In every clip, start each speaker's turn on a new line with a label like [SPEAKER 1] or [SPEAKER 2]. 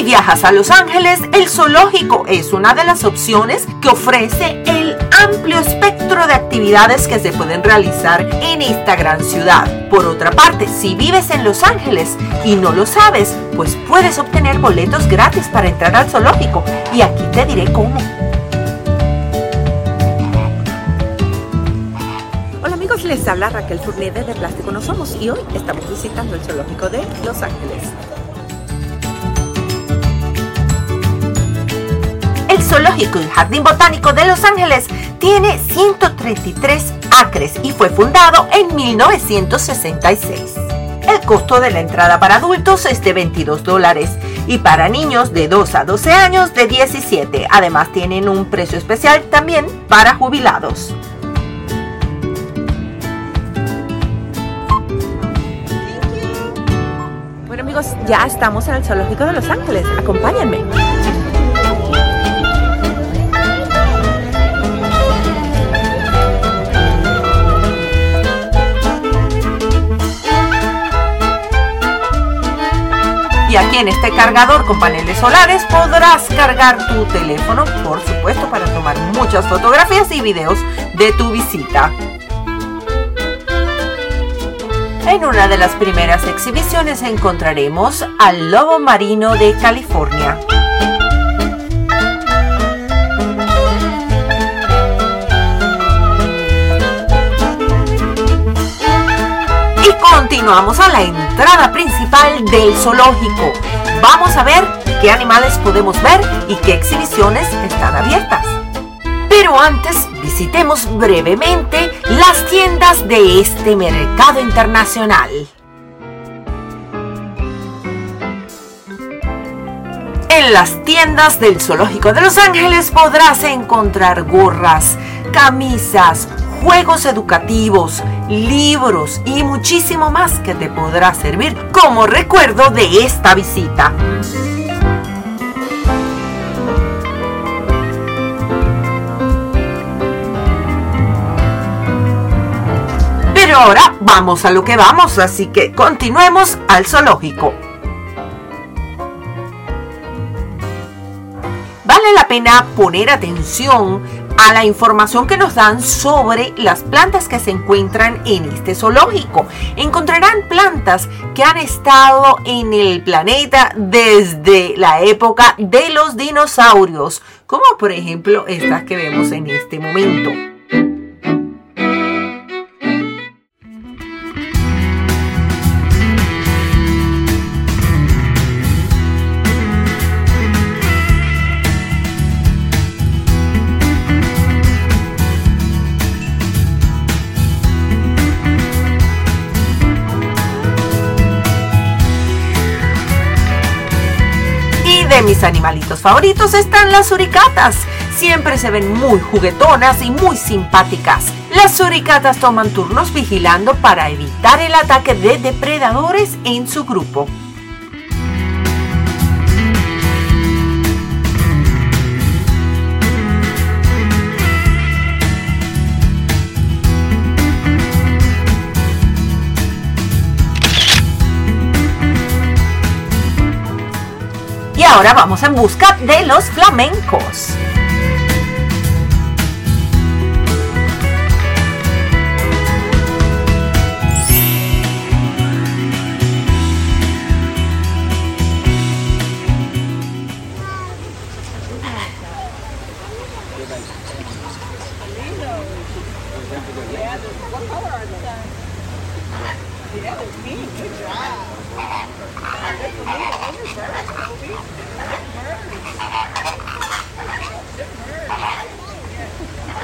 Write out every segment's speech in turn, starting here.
[SPEAKER 1] Si viajas a Los Ángeles, el zoológico es una de las opciones que ofrece el amplio espectro de actividades que se pueden realizar en esta gran ciudad. Por otra parte, si vives en Los Ángeles y no lo sabes, pues puedes obtener boletos gratis para entrar al zoológico y aquí te diré cómo.
[SPEAKER 2] Hola amigos, les habla Raquel Fournier de Plástico No Somos y hoy estamos visitando el zoológico de Los Ángeles.
[SPEAKER 1] Zoológico y Jardín Botánico de Los Ángeles tiene 133 acres y fue fundado en 1966. El costo de la entrada para adultos es de 22 dólares y para niños de 2 a 12 años de 17. Además tienen un precio especial también para jubilados.
[SPEAKER 2] Bueno amigos, ya estamos en el zoológico de Los Ángeles. Acompáñenme.
[SPEAKER 1] Y aquí en este cargador con paneles solares podrás cargar tu teléfono, por supuesto, para tomar muchas fotografías y videos de tu visita. En una de las primeras exhibiciones encontraremos al lobo marino de California. Continuamos a la entrada principal del zoológico. Vamos a ver qué animales podemos ver y qué exhibiciones están abiertas. Pero antes visitemos brevemente las tiendas de este mercado internacional. En las tiendas del Zoológico de Los Ángeles podrás encontrar gorras, camisas, juegos educativos, libros y muchísimo más que te podrá servir como recuerdo de esta visita. Pero ahora vamos a lo que vamos, así que continuemos al zoológico. Vale la pena poner atención a la información que nos dan sobre las plantas que se encuentran en este zoológico. Encontrarán plantas que han estado en el planeta desde la época de los dinosaurios, como por ejemplo estas que vemos en este momento. Animalitos favoritos están las suricatas. Siempre se ven muy juguetonas y muy simpáticas. Las suricatas toman turnos vigilando para evitar el ataque de depredadores en su grupo. Ahora vamos en busca de los flamencos.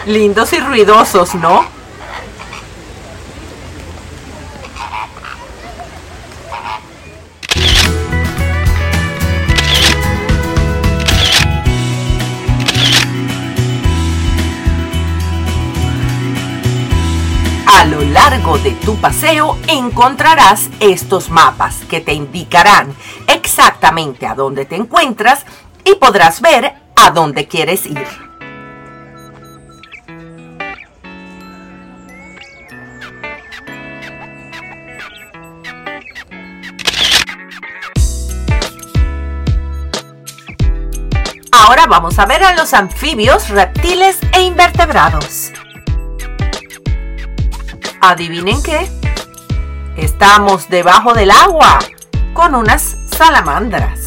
[SPEAKER 1] Lindos y ruidosos, ¿no? A lo largo de tu paseo encontrarás estos mapas que te indicarán exactamente a dónde te encuentras y podrás ver a dónde quieres ir. Vamos a ver a los anfibios, reptiles e invertebrados. ¿Adivinen qué? Estamos debajo del agua con unas salamandras.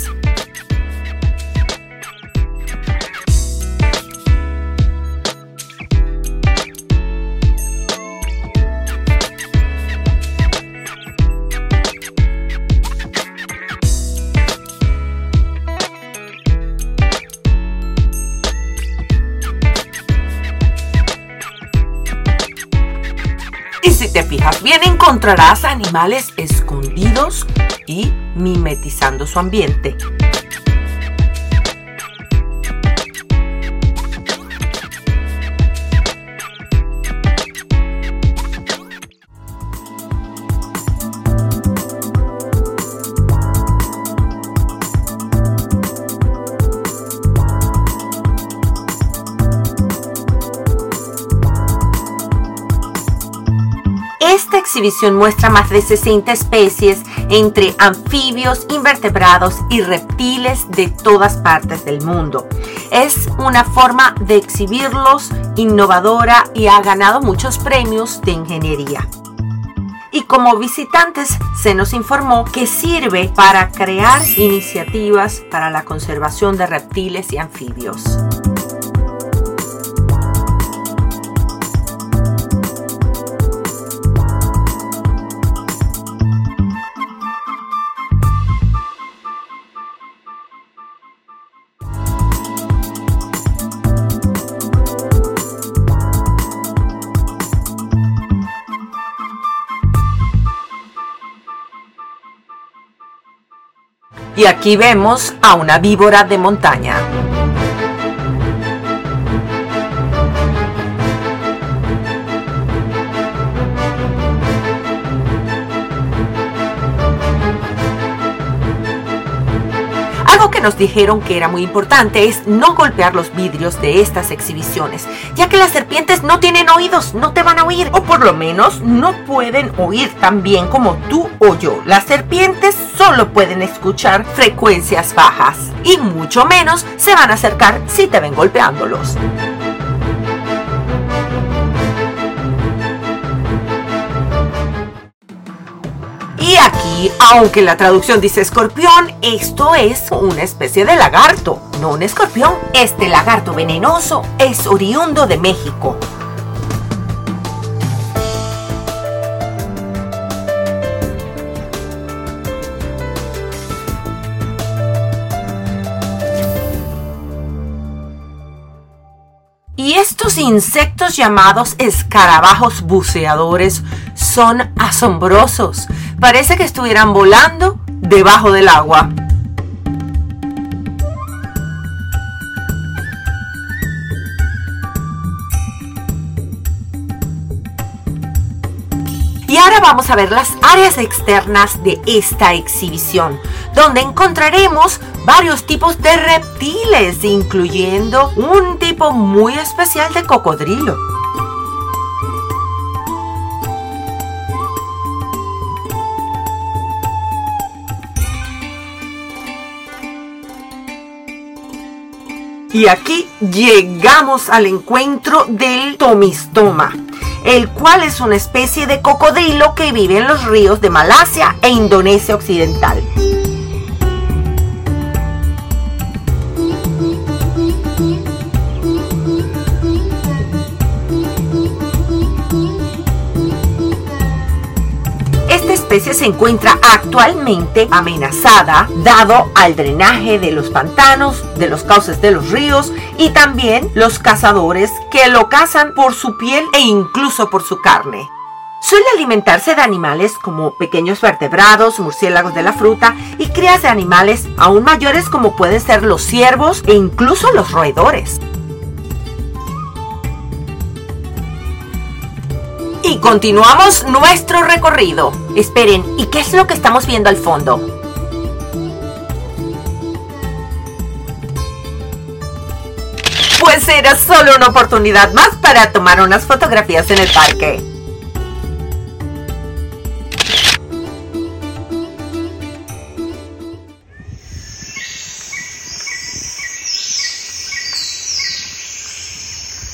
[SPEAKER 1] Encontrarás animales escondidos y mimetizando su ambiente. Exhibición muestra más de 60 especies entre anfibios, invertebrados y reptiles de todas partes del mundo. Es una forma de exhibirlos innovadora y ha ganado muchos premios de ingeniería. Y como visitantes se nos informó que sirve para crear iniciativas para la conservación de reptiles y anfibios. Y aquí vemos a una víbora de montaña. Nos dijeron que era muy importante es no golpear los vidrios de estas exhibiciones, ya que las serpientes no tienen oídos, no te van a oír, o por lo menos no pueden oír tan bien como tú o yo. Las serpientes solo pueden escuchar frecuencias bajas y mucho menos se van a acercar si te ven golpeándolos. Aquí, aunque la traducción dice escorpión, esto es una especie de lagarto, no un escorpión. Este lagarto venenoso es oriundo de México. Y estos insectos llamados escarabajos buceadores son asombrosos. Parece que estuvieran volando debajo del agua. Y ahora vamos a ver las áreas externas de esta exhibición, donde encontraremos varios tipos de reptiles, incluyendo un tipo muy especial de cocodrilo. Y aquí llegamos al encuentro del tomistoma, el cual es una especie de cocodrilo que vive en los ríos de Malasia e Indonesia Occidental. Especie se encuentra actualmente amenazada dado al drenaje de los pantanos, de los cauces de los ríos y también los cazadores que lo cazan por su piel e incluso por su carne. Suele alimentarse de animales como pequeños vertebrados, murciélagos de la fruta y crías de animales aún mayores como pueden ser los ciervos e incluso los roedores. Y continuamos nuestro recorrido. Esperen, ¿y qué es lo que estamos viendo al fondo? Pues era solo una oportunidad más para tomar unas fotografías en el parque.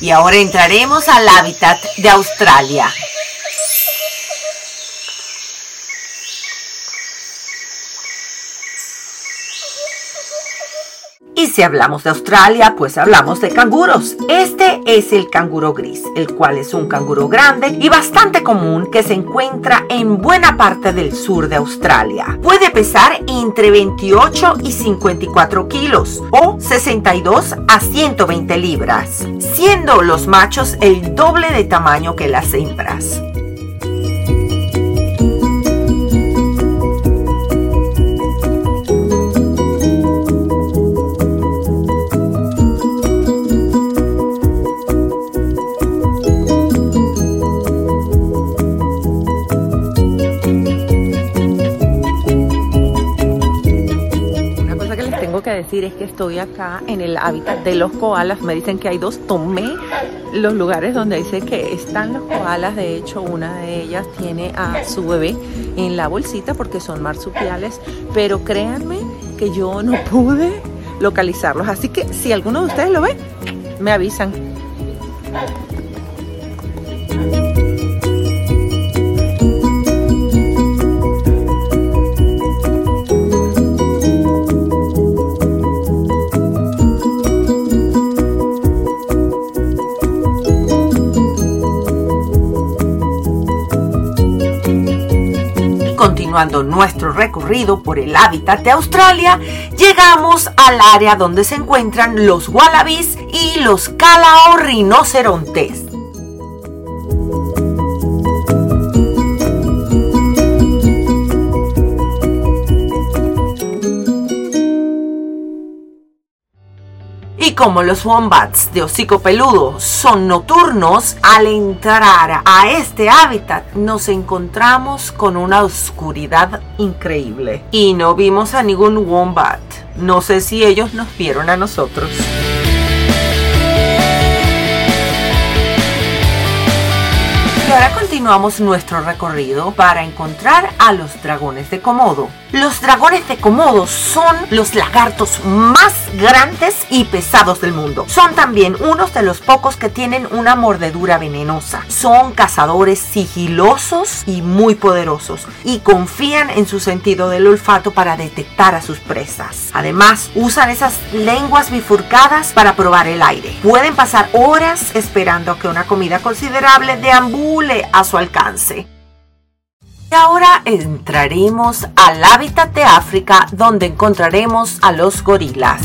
[SPEAKER 1] Y ahora entraremos al hábitat de Australia. Si hablamos de Australia, pues hablamos de canguros. Este es el canguro gris, el cual es un canguro grande y bastante común que se encuentra en buena parte del sur de Australia. Puede pesar entre 28 y 54 kilos o 62 a 120 libras, siendo los machos el doble de tamaño que las hembras.
[SPEAKER 2] Decir es que estoy acá en el hábitat de los koalas. Me dicen que hay dos. Tomé los lugares donde dice que están los koalas. De hecho, una de ellas tiene a su bebé en la bolsita porque son marsupiales. Pero créanme que yo no pude localizarlos. Así que si alguno de ustedes lo ve, me avisan.
[SPEAKER 1] Continuando nuestro recorrido por el hábitat de Australia, llegamos al área donde se encuentran los wallabies y los calao como los wombats de hocico peludo son nocturnos, al entrar a este hábitat nos encontramos con una oscuridad increíble. Y no vimos a ningún wombat. No sé si ellos nos vieron a nosotros. Continuamos nuestro recorrido para encontrar a los dragones de Komodo. Los dragones de Komodo son los lagartos más grandes y pesados del mundo. Son también unos de los pocos que tienen una mordedura venenosa. Son cazadores sigilosos y muy poderosos y confían en su sentido del olfato para detectar a sus presas. Además, usan esas lenguas bifurcadas para probar el aire. Pueden pasar horas esperando que una comida considerable deambule a su alcance. Y ahora entraremos al hábitat de África donde encontraremos a los gorilas.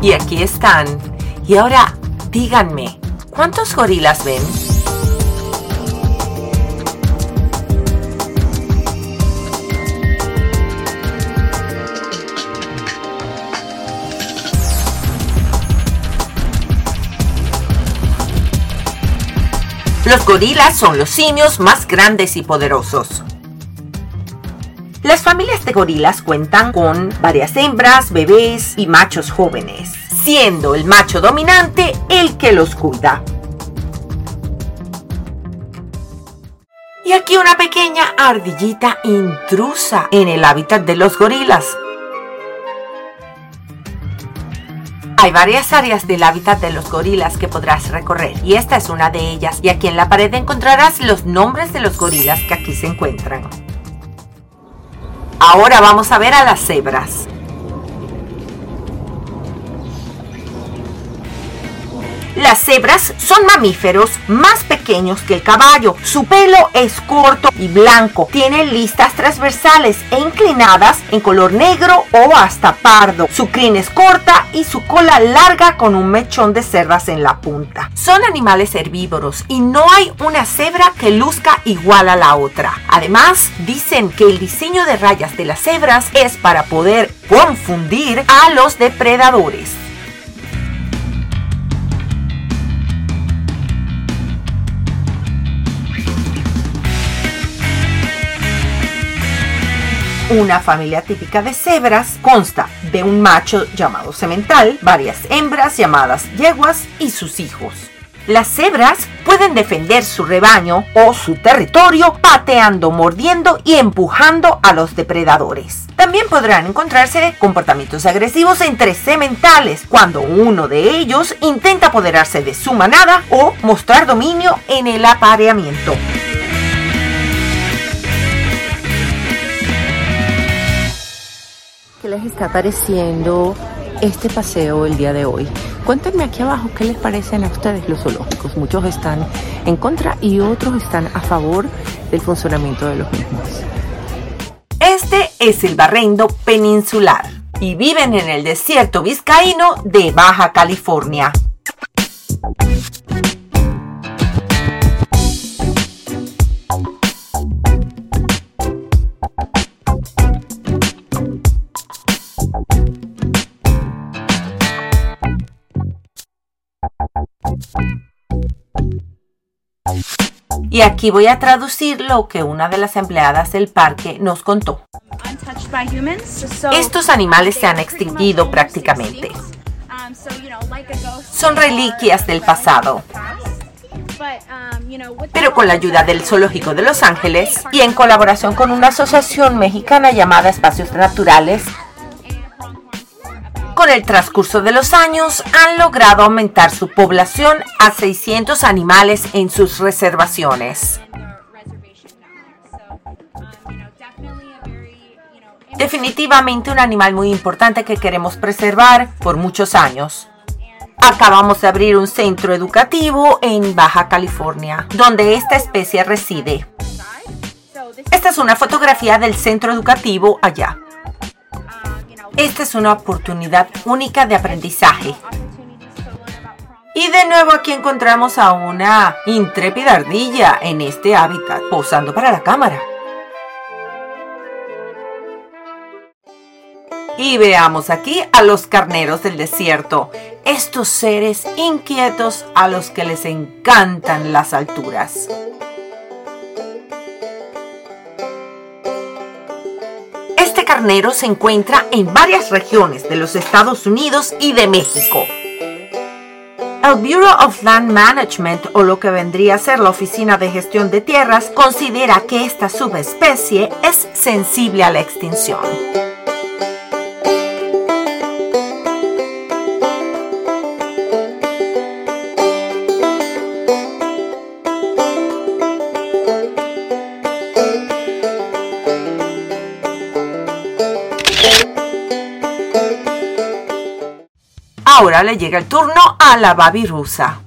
[SPEAKER 1] Y aquí están. Y ahora díganme, ¿cuántos gorilas ven? Los gorilas son los simios más grandes y poderosos. Las familias de gorilas cuentan con varias hembras, bebés y machos jóvenes, siendo el macho dominante el que los cuida. Y aquí una pequeña ardillita intrusa en el hábitat de los gorilas. Hay varias áreas del hábitat de los gorilas que podrás recorrer y esta es una de ellas y aquí en la pared encontrarás los nombres de los gorilas que aquí se encuentran. Ahora vamos a ver a las cebras. Las cebras son mamíferos más pequeños que el caballo. Su pelo es corto y blanco. Tienen listas transversales e inclinadas en color negro o hasta pardo. Su crin es corta y su cola larga con un mechón de cerdas en la punta. Son animales herbívoros y no hay una cebra que luzca igual a la otra. Además, dicen que el diseño de rayas de las cebras es para poder confundir a los depredadores. Una familia típica de cebras consta de un macho llamado semental, varias hembras llamadas yeguas y sus hijos. Las cebras pueden defender su rebaño o su territorio pateando, mordiendo y empujando a los depredadores. También podrán encontrarse comportamientos agresivos entre sementales cuando uno de ellos intenta apoderarse de su manada o mostrar dominio en el apareamiento.
[SPEAKER 2] Está pareciendo este paseo el día de hoy? Cuéntenme aquí abajo qué les parecen a ustedes los zoológicos. Muchos están en contra y otros están a favor del funcionamiento de los mismos.
[SPEAKER 1] Este es el barrendo peninsular y viven en el desierto vizcaíno de Baja California. Y aquí voy a traducir lo que una de las empleadas del parque nos contó. Estos animales se han extinguido prácticamente. Son reliquias del pasado. Pero con la ayuda del Zoológico de Los Ángeles y en colaboración con una asociación mexicana llamada Espacios Naturales, con el transcurso de los años han logrado aumentar su población a 600 animales en sus reservaciones. Definitivamente un animal muy importante que queremos preservar por muchos años. Acabamos de abrir un centro educativo en Baja California, donde esta especie reside. Esta es una fotografía del centro educativo allá. Esta es una oportunidad única de aprendizaje. Y de nuevo aquí encontramos a una intrépida ardilla en este hábitat, posando para la cámara. Y veamos aquí a los carneros del desierto, estos seres inquietos a los que les encantan las alturas. Carnero se encuentra en varias regiones de los Estados Unidos y de México. El Bureau of Land Management, o lo que vendría a ser la Oficina de Gestión de Tierras, considera que esta subespecie es sensible a la extinción. Ahora le llega el turno a la babirusa.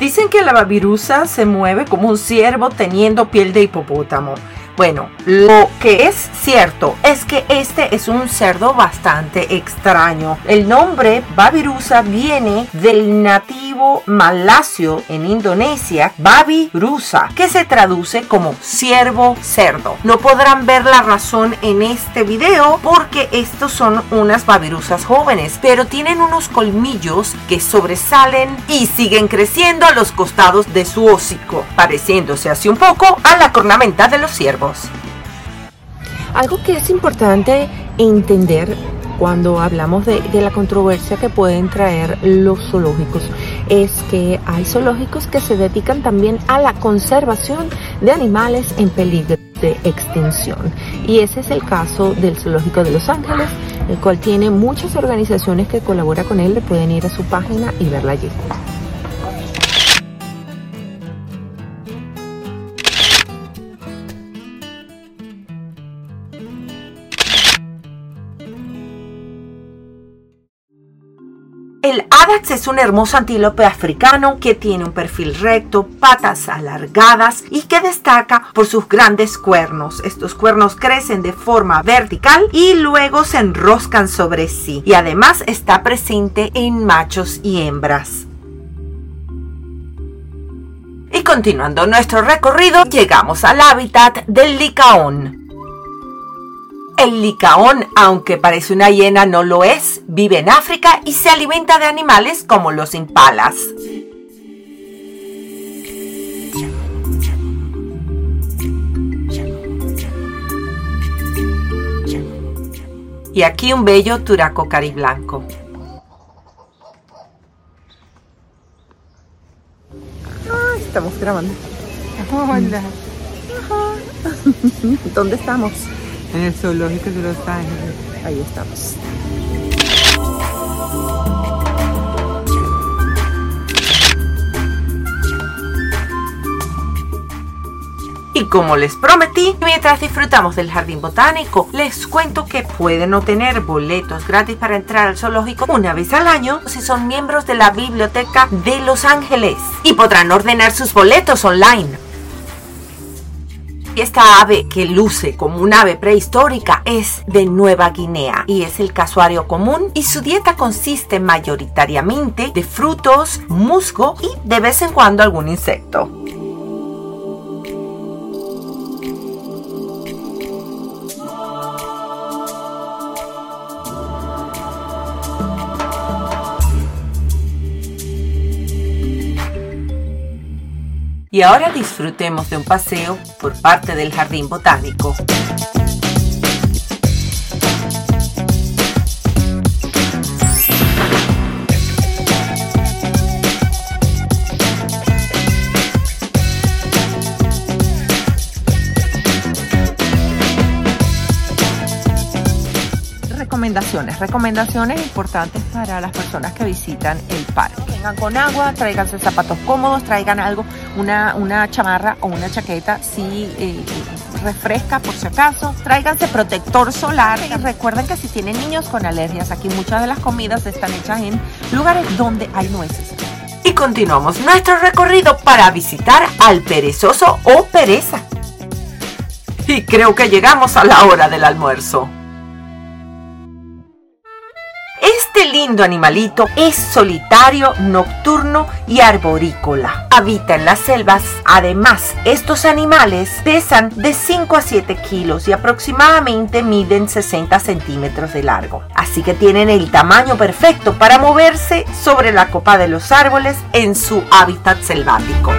[SPEAKER 1] Dicen que la babirusa se mueve como un ciervo teniendo piel de hipopótamo. Bueno, lo que es cierto es que este es un cerdo bastante extraño. El nombre Babirusa viene del nativo malasio en Indonesia, Babi Rusa, que se traduce como ciervo cerdo. No podrán ver la razón en este video porque estos son unas babirusas jóvenes, pero tienen unos colmillos que sobresalen y siguen creciendo a los costados de su hocico, pareciéndose así un poco a la cornamenta de los ciervos.
[SPEAKER 2] Algo que es importante entender cuando hablamos de, la controversia que pueden traer los zoológicos es que hay zoológicos que se dedican también a la conservación de animales en peligro de extinción. Y ese es el caso del Zoológico de Los Ángeles, el cual tiene muchas organizaciones que colaboran con él. Le pueden ir a su página y verla allí.
[SPEAKER 1] Adax es un hermoso antílope africano que tiene un perfil recto, patas alargadas y que destaca por sus grandes cuernos. Estos cuernos crecen de forma vertical y luego se enroscan sobre sí y además está presente en machos y hembras. Y continuando nuestro recorrido, llegamos al hábitat del licaón. El licaón, aunque parece una hiena, no lo es. Vive en África y se alimenta de animales como los impalas. Y aquí un bello turaco cariblanco.
[SPEAKER 2] estamos grabando.
[SPEAKER 3] Hola.
[SPEAKER 2] ¿Dónde estamos?
[SPEAKER 3] En el zoológico de Los Ángeles.
[SPEAKER 2] Ahí estamos.
[SPEAKER 1] Y como les prometí, mientras disfrutamos del jardín botánico, les cuento que pueden obtener boletos gratis para entrar al zoológico una vez al año si son miembros de la Biblioteca de Los Ángeles y podrán ordenar sus boletos online. Esta ave que luce como un ave prehistórica es de Nueva Guinea y es el casuario común y su dieta consiste mayoritariamente de frutos, musgo y de vez en cuando algún insecto. Y ahora disfrutemos de un paseo por parte del jardín botánico.
[SPEAKER 2] recomendaciones, recomendaciones importantes para las personas que visitan el parque. Vengan con agua, tráiganse zapatos cómodos, traigan algo, una, una chamarra o una chaqueta si eh, refresca por si acaso, tráiganse protector solar y recuerden que si tienen niños con alergias, aquí muchas de las comidas están hechas en lugares donde hay nueces.
[SPEAKER 1] Y continuamos nuestro recorrido para visitar al perezoso o pereza. Y creo que llegamos a la hora del almuerzo. Lindo animalito es solitario, nocturno y arborícola. Habita en las selvas. Además, estos animales pesan de 5 a 7 kilos y aproximadamente miden 60 centímetros de largo. Así que tienen el tamaño perfecto para moverse sobre la copa de los árboles en su hábitat selvático.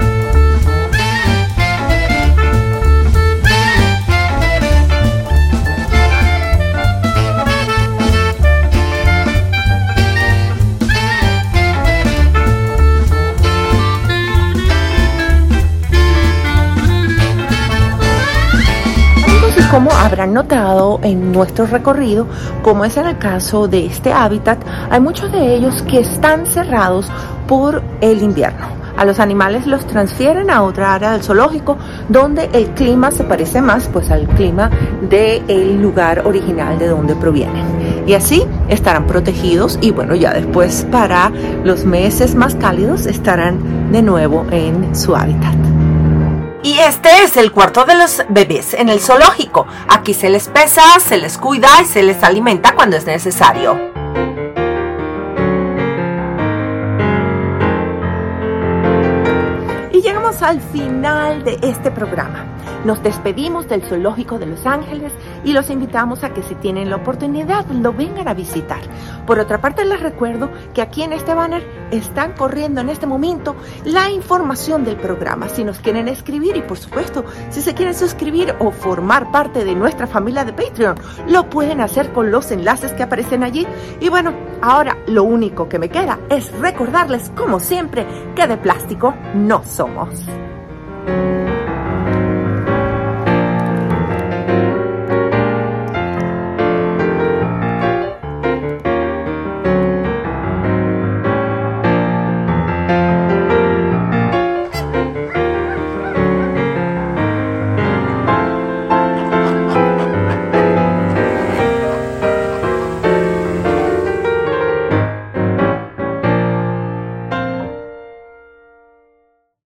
[SPEAKER 2] Como habrán notado en nuestro recorrido, como es en el caso de este hábitat, hay muchos de ellos que están cerrados por el invierno. A los animales los transfieren a otra área del zoológico donde el clima se parece más pues al clima del lugar original de donde provienen. Y así estarán protegidos y bueno, ya después para los meses más cálidos estarán de nuevo en su hábitat.
[SPEAKER 1] Y este es el cuarto de los bebés en el zoológico. Aquí se les pesa, se les cuida y se les alimenta cuando es necesario.
[SPEAKER 2] Al final de este programa. Nos despedimos del Zoológico de Los Ángeles y los invitamos a que si tienen la oportunidad lo vengan a visitar. Por otra parte les recuerdo que aquí en este banner están corriendo en este momento la información del programa. Si nos quieren escribir y por supuesto si se quieren suscribir o formar parte de nuestra familia de Patreon, lo pueden hacer con los enlaces que aparecen allí. Y bueno, ahora lo único que me queda es recordarles como siempre que de plástico no somos. Thank you.